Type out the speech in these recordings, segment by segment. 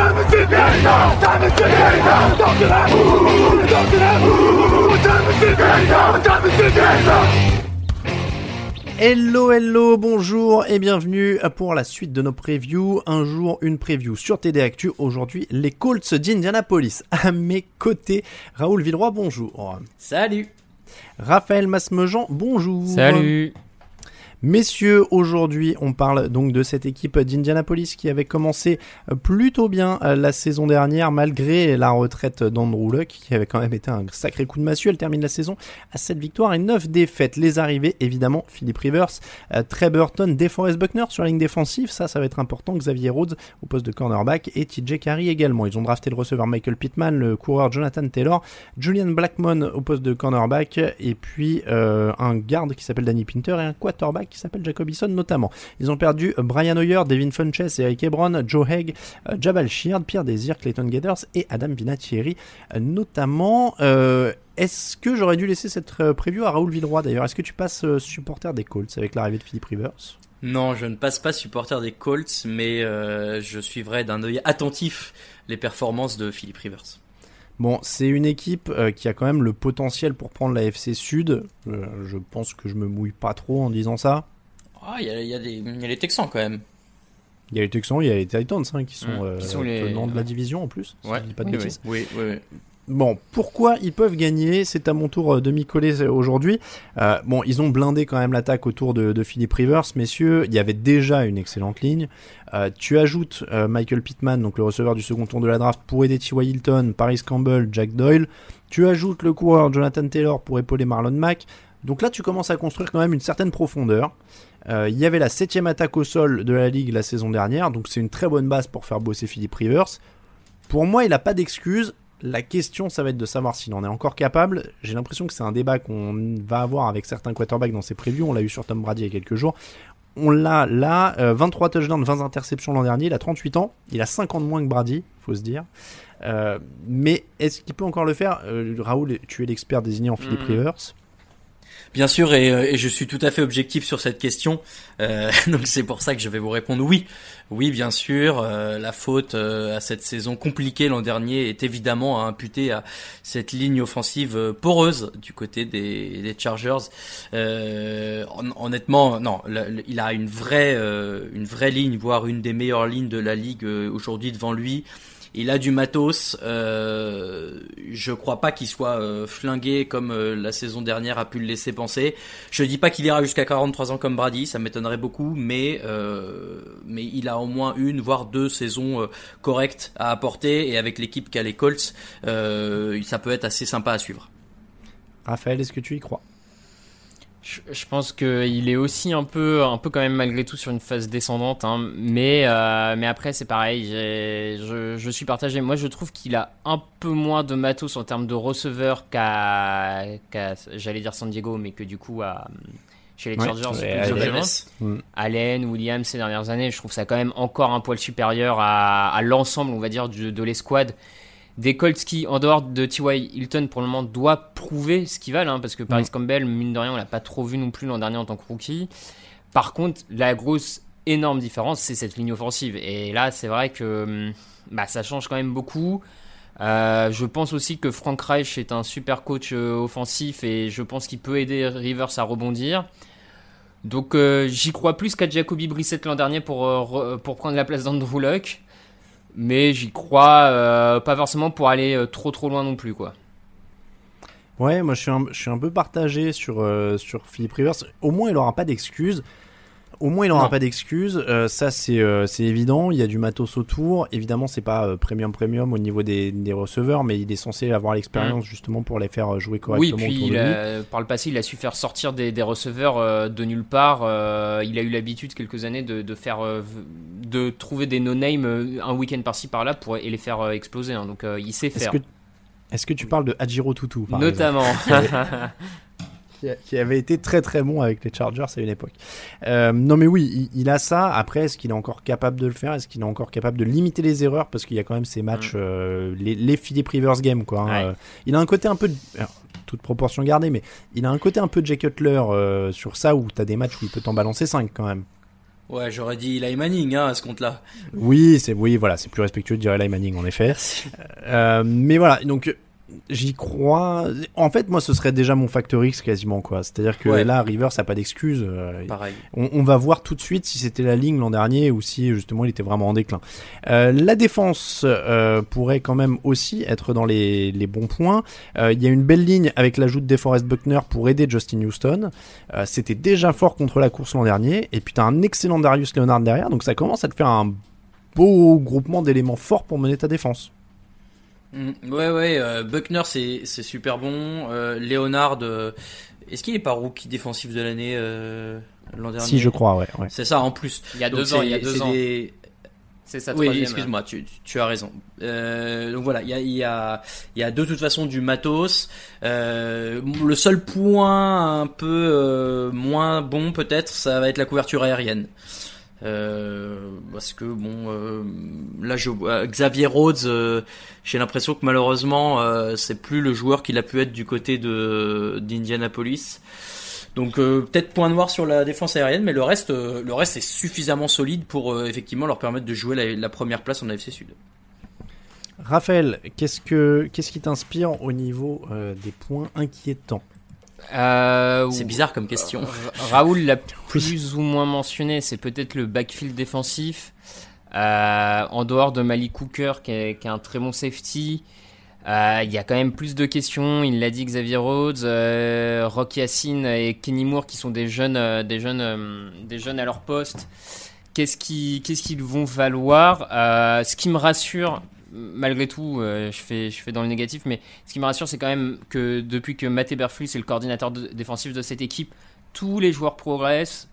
Time is now? Time is now? Time is now? Time is now? Hello, hello, bonjour et bienvenue pour la suite de nos previews. Un jour, une preview sur TD Actu. Aujourd'hui, les Colts d'Indianapolis. À mes côtés, Raoul Villeroy, bonjour. Salut. Raphaël Masmejean, bonjour. Salut. Messieurs, aujourd'hui, on parle donc de cette équipe d'Indianapolis qui avait commencé plutôt bien euh, la saison dernière, malgré la retraite d'Andrew Luck, qui avait quand même été un sacré coup de massue. Elle termine la saison à 7 victoires et 9 défaites. Les arrivées, évidemment, Philip Rivers, euh, Trey Burton, DeForest Buckner sur la ligne défensive, ça, ça va être important. Xavier Rhodes au poste de cornerback et TJ Carey également. Ils ont drafté le receveur Michael Pittman, le coureur Jonathan Taylor, Julian Blackmon au poste de cornerback et puis euh, un garde qui s'appelle Danny Pinter et un quarterback qui s'appelle Jacob Eason notamment. Ils ont perdu Brian Hoyer, Devin Funches, Eric Ebron, Joe Haig, euh, Jabal Sheard, Pierre Desir, Clayton Gathers et Adam Vinatieri euh, notamment. Euh, est-ce que j'aurais dû laisser cette preview à Raoul Villeroy d'ailleurs? Est-ce que tu passes supporter des Colts avec l'arrivée de Philippe Rivers? Non, je ne passe pas supporter des Colts, mais je suivrai d'un œil attentif les performances de Philippe Rivers. Bon, c'est une équipe qui a quand même le potentiel pour prendre la FC Sud. je pense que je me mouille pas trop en disant ça. Ah, il y, a, les Texans quand même. Il y a les Texans, il y a les Titans hein, qui sont, mmh. euh, sont les... de la division en plus. Ouais. pas de bêtises. Oui, oui, oui. Bon, pourquoi ils peuvent gagner? C'est à mon tour euh, de m'y coller aujourd'hui. Euh, bon, ils ont blindé quand même l'attaque autour de, de Philip Rivers, messieurs. Il y avait déjà une excellente ligne. Euh, tu ajoutes euh, Michael Pittman, donc le receveur du second tour de la draft, pour aider T.Y. Hilton, Paris Campbell, Jack Doyle. Tu ajoutes le coureur Jonathan Taylor pour épauler Marlon Mack. Donc là, tu commences à construire quand même une certaine profondeur. Euh, il y avait la septième attaque au sol de la ligue la saison dernière, donc c'est une très bonne base pour faire bosser Philippe Rivers. Pour moi, il n'a pas d'excuse. La question, ça va être de savoir s'il en est encore capable. J'ai l'impression que c'est un débat qu'on va avoir avec certains quarterbacks dans ses previews. On l'a eu sur Tom Brady il y a quelques jours. On l'a là, 23 euh, touchdowns, 20 interceptions l'an dernier. Il a 38 ans. Il a 5 ans de moins que Brady, faut se dire. Euh, mais est-ce qu'il peut encore le faire? Raoul, tu es l'expert désigné en Philippe hmm. Rivers. Bien sûr, euh, et, je suis tout à fait objectif sur cette question, euh, donc c'est pour ça que je vais vous répondre oui. Oui, bien sûr, euh, la faute à cette saison compliquée l'an dernier est évidemment à imputer à cette ligne offensive poreuse du côté des, des Chargers. honnêtement, non, il a une vraie, une vraie ligne, voire une des meilleures lignes de la ligue aujourd'hui devant lui. Il a du matos. Euh, je crois pas qu'il soit euh, flingué comme euh, la saison dernière a pu le laisser penser. Je dis pas qu'il ira jusqu'à 43 ans comme Brady, ça m'étonnerait beaucoup, mais euh, mais il a au moins une voire deux saisons correctes à apporter et avec l'équipe qu'a les Colts, ça peut être assez sympa à suivre. Raphaël, est-ce que tu y crois? Je, pense qu'il est aussi un peu, un peu quand même malgré tout sur une phase descendante, hein. mais, euh, mais après c'est pareil, je, je, suis partagé. Moi je trouve qu'il a un peu moins de matos en termes de receveur qu'à, j'allais dire San Diego, mais que du coup à, chez les Chargers, mm. Allen, Williams ces dernières années, je trouve ça quand même encore un poil supérieur à, à l'ensemble, on va dire, de, de l'escouade des Colts qui, en dehors de T.Y. Hilton, pour le moment, doit prouver ce qu'ils valent, hein, parce que Paris mm. Campbell, mine de rien, on l'a pas trop vu non plus l'an dernier en tant que rookie. Par contre, la grosse, énorme différence, c'est cette ligne offensive. Et là, c'est vrai que mm, bah, ça change quand même beaucoup. Euh, je pense aussi que Frank Reich est un super coach euh, offensif et je pense qu'il peut aider Rivers à rebondir. Donc euh, j'y crois plus qu'à Jacoby Brissett l'an dernier pour, re- pour prendre la place d'Andrew Luck. Mais j'y crois euh, pas forcément pour aller euh, trop trop loin non plus quoi. Ouais, moi je suis un, peu partagé sur, euh, sur Philippe Rivers. Au moins, il aura pas d'excuses. Au moins, il aura Non. pas d'excuses. Euh, ça, c'est euh, évident. Il y a du matos autour. Évidemment, c'est pas euh, premium premium au niveau des, des receveurs, mais il est censé avoir l'expérience justement pour les faire jouer Oui, correctement puis autour il de lui. a- par le passé, il a su faire sortir des, des receveurs euh, de nulle part. Euh, il a eu l'habitude quelques années de, de faire, euh, de trouver des no-name euh, un week-end par-ci par-là pour et les faire euh, exploser. hein. Donc euh, il sait Est-ce faire. que, est-ce que tu parles de Hajiro Tutu par Notamment. qui, a- qui avait été très très bon avec les Chargers à une époque. Euh, non mais oui, il, il a ça. Après, est-ce qu'il est encore capable de le faire? Est-ce qu'il est encore capable de limiter les erreurs? Parce qu'il y a quand même ces matchs, euh, les, les Philip Rivers game quoi. hein. Ouais. Euh, il a un côté un peu, de, alors, toute proportion gardée, mais il a un côté un peu Jay Cutler euh, sur ça où t'as des matchs où il peut t'en balancer 5 quand même. Ouais, j'aurais dit Eli Manning hein, à ce compte-là. Oui, c'est oui, voilà, c'est plus respectueux de dire Eli Manning en effet. Euh, mais voilà, donc j'y crois. En fait, moi, ce serait déjà mon facteur X quasiment quoi. C'est-à-dire que Ouais. là, Rivers, ça a pas d'excuse. euh, Pareil. on, on va voir tout de suite si c'était la ligne l'an dernier ou si justement il était vraiment en déclin. Euh, la défense euh, pourrait quand même aussi être dans les, les bons points. Euh, Il y a une belle ligne avec l'ajout de DeForest Buckner pour aider Justin Houston. C'était déjà fort contre la course l'an dernier. Et puis t'as un excellent Darius Leonard derrière, donc ça commence à te faire un beau groupement d'éléments forts pour mener ta défense. Mm, Ouais, ouais, euh, Buckner c'est c'est super bon. Euh, Leonard, euh, est-ce qu'il est pas rookie défensif de l'année euh, l'an dernier Si je crois, ouais. ouais. C'est ça en plus. il y a Donc deux ans. Il y a c'est- deux c'est ans. des- C'est sa Oui, excuse-moi, tu, tu- tu as raison. Euh, donc voilà, il y a, il y, a, il y a de toute façon du matos. Euh, le seul point un peu euh, moins bon peut-être, ça va être la couverture aérienne. Euh, parce que bon, euh, là je vois Xavier Rhodes, euh, j'ai l'impression que malheureusement euh, c'est plus le joueur qu'il a pu être du côté de d'Indianapolis. Donc euh, peut-être point noir sur la défense aérienne, mais le reste, euh, le reste est suffisamment solide pour euh, effectivement leur permettre de jouer la, première place en AFC Sud. Raphaël, qu'est-ce que qu'est-ce qui t'inspire au niveau euh, des points inquiétants? Euh, C'est bizarre comme question. Ra- Raoul l'a plus ou moins mentionné, c'est peut-être le backfield défensif. Euh, en dehors de Malik Cooker, qui est, qui est un très bon safety, euh, il y a quand même plus de questions. Il l'a dit Xavier Rhodes, euh, Rock Yassin et Kenny Moore, qui sont des jeunes, euh, des jeunes, euh, des jeunes à leur poste. Qu'est-ce qui, qu'est-ce qu'ils vont valoir? Euh, Ce qui me rassure, malgré tout, euh, je fais, je fais dans le négatif, mais ce qui me rassure, c'est quand même que depuis que Matt Eberflus est le coordinateur de- défensif de cette équipe, tous les joueurs progressent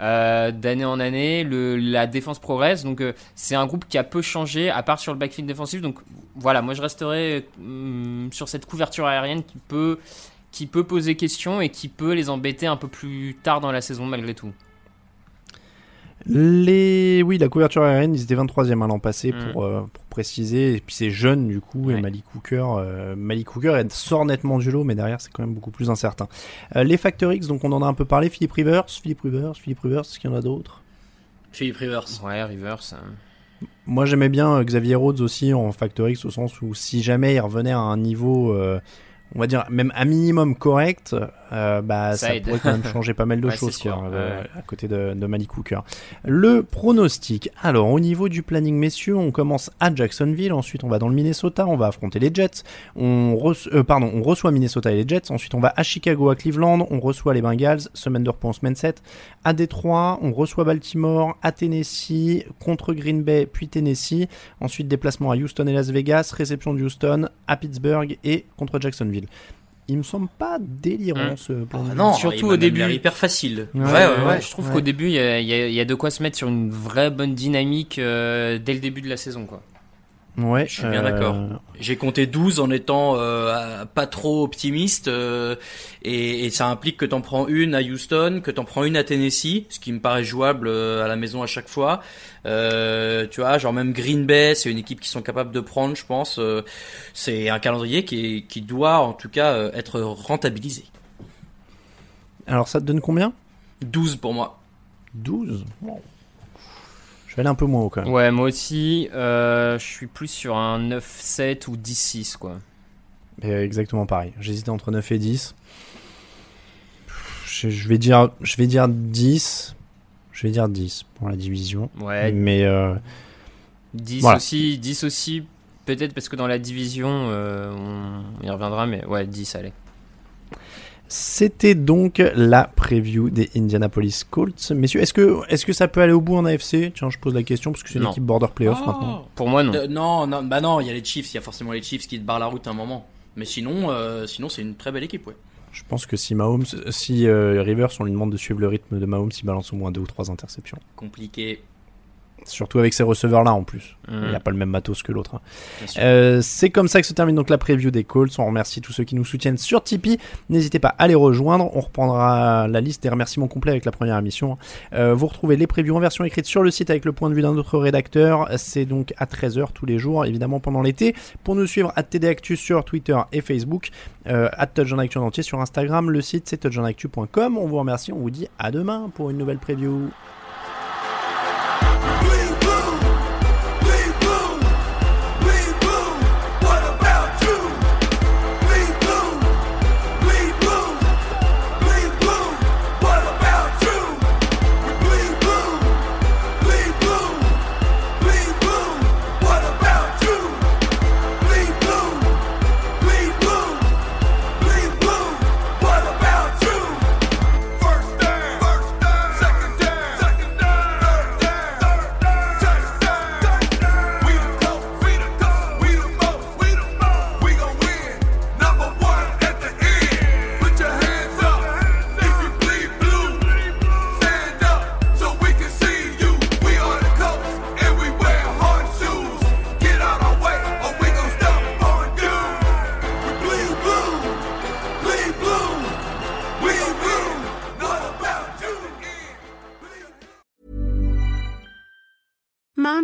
euh, d'année en année, la défense progresse, donc euh, c'est un groupe qui a peu changé, à part sur le backfield défensif. Donc voilà, moi je resterai hum, sur cette couverture aérienne qui peut, qui peut poser question et qui peut les embêter un peu plus tard dans la saison malgré tout. Les... Oui, la couverture aérienne, ils étaient 23e à l'an passé Mm. pour, euh, pour préciser. Et puis c'est jeune du coup. Et. Malik Hooker, euh, Malik Hooker elle sort nettement du lot, mais derrière c'est quand même beaucoup plus incertain. Euh, les Factor X, donc on en a un peu parlé. Philippe Rivers, Philippe Rivers, Philippe Rivers, est-ce qu'il y en a d'autres? Philippe Rivers. Ouais, Rivers. euh, Moi j'aimais bien euh, Xavier Rhodes aussi en Factor X au sens où si jamais il revenait à un niveau, euh, on va dire même un minimum correct, euh, bah Ça pourrait quand même changer pas mal de Ouais, choses quoi, euh, à côté de, de Malik Hooker. Le pronostic. Alors au niveau du planning messieurs, on commence à Jacksonville, ensuite on va dans le Minnesota, on va affronter les Jets. On euh, pardon, on reçoit Minnesota et les Jets. Ensuite on va à Chicago, à Cleveland, on reçoit les Bengals, semaine de repos en semaine 7. À Détroit, on reçoit Baltimore, à Tennessee, contre Green Bay, puis Tennessee. Ensuite, déplacement à Houston et Las Vegas, réception de Houston, à Pittsburgh et contre Jacksonville. Il me semble pas délirant Mm. ce plan. Ah non, Surtout au début. hyper facile. Ouais, Ouais, ouais, Ouais, ouais. je trouve ouais. qu'au début, y y il y a de quoi se mettre sur une vraie bonne dynamique euh, dès le début de la saison. Quoi. Ouais, Je suis bien euh, d'accord. J'ai compté 12 en étant euh, pas trop optimiste euh, et, et ça implique que t'en prends une à Houston, que t'en prends une à Tennessee, ce qui me paraît jouable euh, à la maison à chaque fois. Euh, tu vois, genre même Green Bay, c'est une équipe qui sont capables de prendre, je pense. Euh, c'est un calendrier qui, est- qui doit en tout cas euh, être rentabilisé. Alors ça te donne combien? 12 pour moi. 12 Wow. Je vais aller un peu moins haut quand même. Ouais, moi aussi, euh, je suis plus sur un 9-7 ou 10-6. quoi. Et, euh, exactement pareil. J'hésitais entre 9 et 10. je, je vais dire, je vais dire 10. Je vais dire 10 pour la division. Ouais, Mais euh, 10 Voilà. aussi, 10 aussi, peut-être parce que dans la division, euh, on y reviendra, mais ouais, 10, allez. C'était donc la preview des Indianapolis Colts. Messieurs, est-ce que, est-ce que ça peut aller au bout en AFC Tiens, je pose la question parce que c'est une Non. équipe border playoff Oh. maintenant. Pour moi, non. Euh, non, non, bah non, il y a les Chiefs, il y a forcément les Chiefs qui te barrent la route à un moment. Mais sinon, euh, sinon c'est une très belle équipe, ouais. Je pense que si Mahomes, si euh, Rivers, on lui demande de suivre le rythme de Mahomes, il balance au moins deux ou trois interceptions. Compliqué, Surtout avec ces receveurs-là en plus. Mm. Il n'a pas le même matos que l'autre. hein. Euh, c'est comme ça que se termine donc la preview des Colts. On remercie tous ceux qui nous soutiennent sur Tipeee. N'hésitez pas à les rejoindre. On reprendra la liste des remerciements complets avec la première émission. Euh, vous retrouvez les previews en version écrite sur le site avec le point de vue d'un autre rédacteur. C'est donc à 13h tous les jours, évidemment pendant l'été. Pour nous suivre, à TD Actu sur Twitter et Facebook, euh, à Touch en Actu en entier sur Instagram. Le site c'est touchonactu.com. On vous remercie. On vous dit à demain pour une nouvelle preview.